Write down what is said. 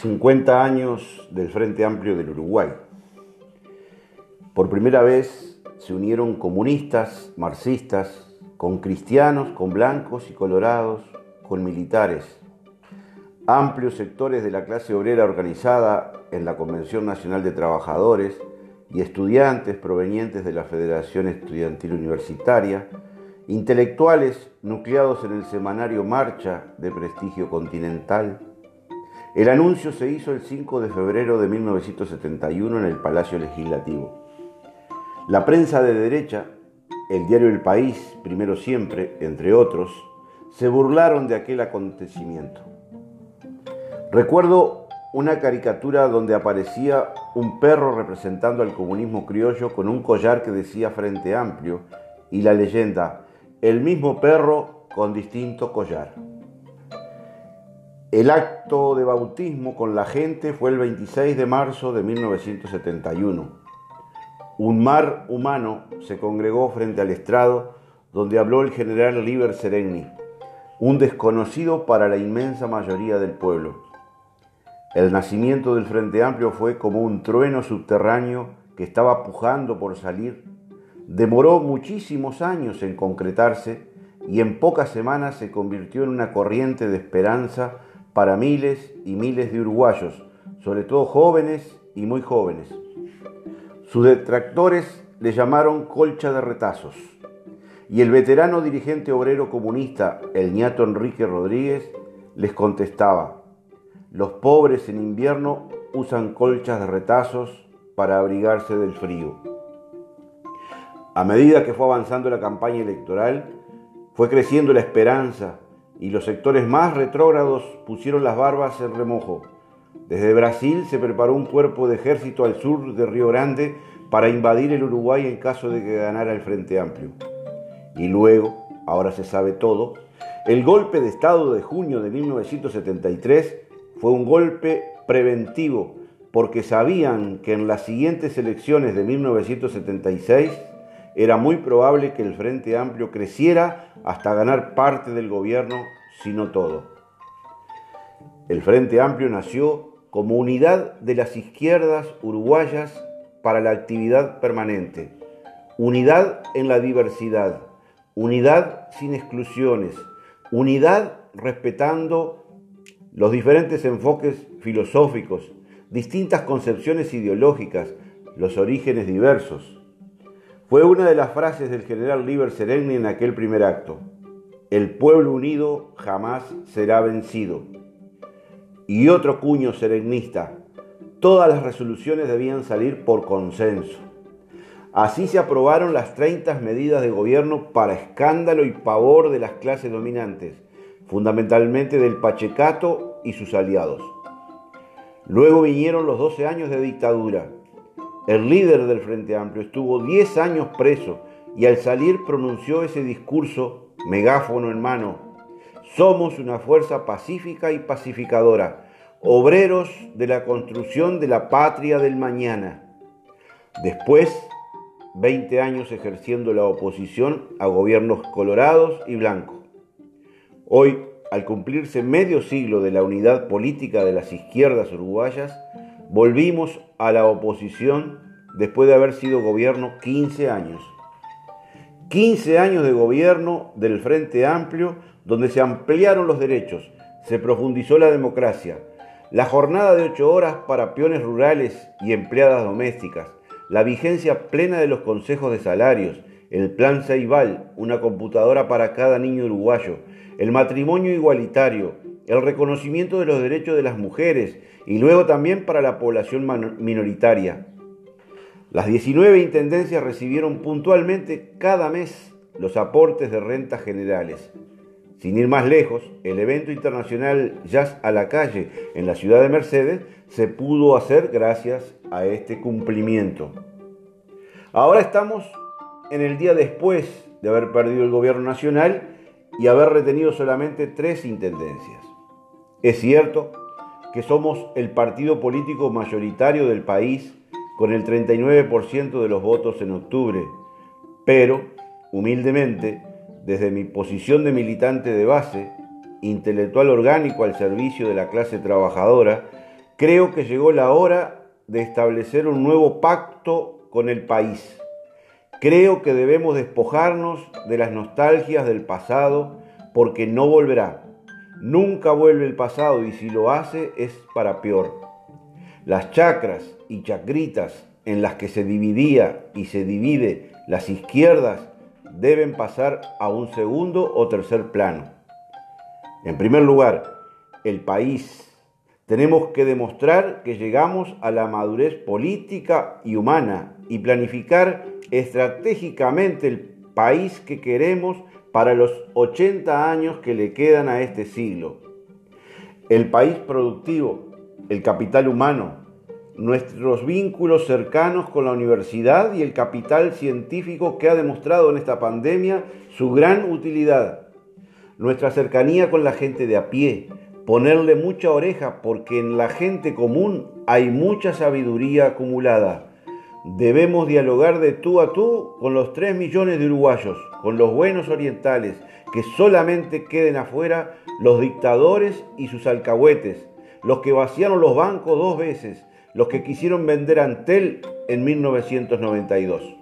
50 años del Frente Amplio del Uruguay. Por primera vez se unieron comunistas, marxistas, con cristianos, con blancos y colorados, con militares. Amplios sectores de la clase obrera organizada en la Convención Nacional de Trabajadores y estudiantes provenientes de la Federación Estudiantil Universitaria, intelectuales nucleados en el semanario Marcha de prestigio continental, el anuncio se hizo el 5 de febrero de 1971 en el Palacio Legislativo. La prensa de derecha, el diario El País, primero siempre, entre otros, se burlaron de aquel acontecimiento. Recuerdo una caricatura donde aparecía un perro representando al comunismo criollo con un collar que decía Frente Amplio y la leyenda, el mismo perro con distinto collar. El acto de bautismo con la gente fue el 26 de marzo de 1971. Un mar humano se congregó frente al estrado donde habló el general Liber Seregni, un desconocido para la inmensa mayoría del pueblo. El nacimiento del Frente Amplio fue como un trueno subterráneo que estaba pujando por salir. Demoró muchísimos años en concretarse y en pocas semanas se convirtió en una corriente de esperanza para miles y miles de uruguayos, sobre todo jóvenes y muy jóvenes. Sus detractores le llamaron colcha de retazos y el veterano dirigente obrero comunista, el ñato Enrique Rodríguez, les contestaba, los pobres en invierno usan colchas de retazos para abrigarse del frío. A medida que fue avanzando la campaña electoral, fue creciendo la esperanza y los sectores más retrógrados pusieron las barbas en remojo. Desde Brasil se preparó un cuerpo de ejército al sur de Río Grande para invadir el Uruguay en caso de que ganara el Frente Amplio. Y luego, ahora se sabe todo, el golpe de Estado de junio de 1973 fue un golpe preventivo porque sabían que en las siguientes elecciones de 1976 era muy probable que el Frente Amplio creciera hasta ganar parte del gobierno, si no todo. El Frente Amplio nació como unidad de las izquierdas uruguayas para la actividad permanente, unidad en la diversidad, unidad sin exclusiones, unidad respetando los diferentes enfoques filosóficos, distintas concepciones ideológicas, los orígenes diversos. Fue una de las frases del general Liber Seregni en aquel primer acto. El pueblo unido jamás será vencido. Y otro cuño seregnista. Todas las resoluciones debían salir por consenso. Así se aprobaron las 30 medidas de gobierno para escándalo y pavor de las clases dominantes, fundamentalmente del Pachecato y sus aliados. Luego vinieron los 12 años de dictadura, el líder del Frente Amplio estuvo 10 años preso y al salir pronunció ese discurso, megáfono en mano. Somos una fuerza pacífica y pacificadora, obreros de la construcción de la patria del mañana. Después, 20 años ejerciendo la oposición a gobiernos colorados y blancos. Hoy, al cumplirse medio siglo de la unidad política de las izquierdas uruguayas, Volvimos a la oposición después de haber sido gobierno 15 años. 15 años de gobierno del Frente Amplio donde se ampliaron los derechos, se profundizó la democracia, la jornada de 8 horas para peones rurales y empleadas domésticas, la vigencia plena de los consejos de salarios, el plan Ceibal, una computadora para cada niño uruguayo, el matrimonio igualitario, el reconocimiento de los derechos de las mujeres y luego también para la población minoritaria. Las 19 intendencias recibieron puntualmente cada mes los aportes de rentas generales. Sin ir más lejos, el evento internacional Jazz a la calle en la ciudad de Mercedes se pudo hacer gracias a este cumplimiento. Ahora estamos en el día después de haber perdido el gobierno nacional y haber retenido solamente tres intendencias. Es cierto que somos el partido político mayoritario del país con el 39% de los votos en octubre, pero, humildemente, desde mi posición de militante de base, intelectual orgánico al servicio de la clase trabajadora, Creo que llegó la hora de establecer un nuevo pacto con el país. Creo que debemos despojarnos de las nostalgias del pasado porque no volverá. Nunca vuelve el pasado y si lo hace es para peor. Las chacras y chacritas en las que se dividía y se divide las izquierdas deben pasar a un segundo o tercer plano. En primer lugar, el país. Tenemos que demostrar que llegamos a la madurez política y humana y planificar estratégicamente el país que queremos para los 80 años que le quedan a este siglo. El país productivo, el capital humano, nuestros vínculos cercanos con la universidad y el capital científico que ha demostrado en esta pandemia su gran utilidad. Nuestra cercanía con la gente de a pie, ponerle mucha oreja porque en la gente común hay mucha sabiduría acumulada. Debemos dialogar de tú a tú con los tres millones de uruguayos, con los buenos orientales, que solamente queden afuera los dictadores y sus alcahuetes, los que vaciaron los bancos dos veces, los que quisieron vender Antel en 1992.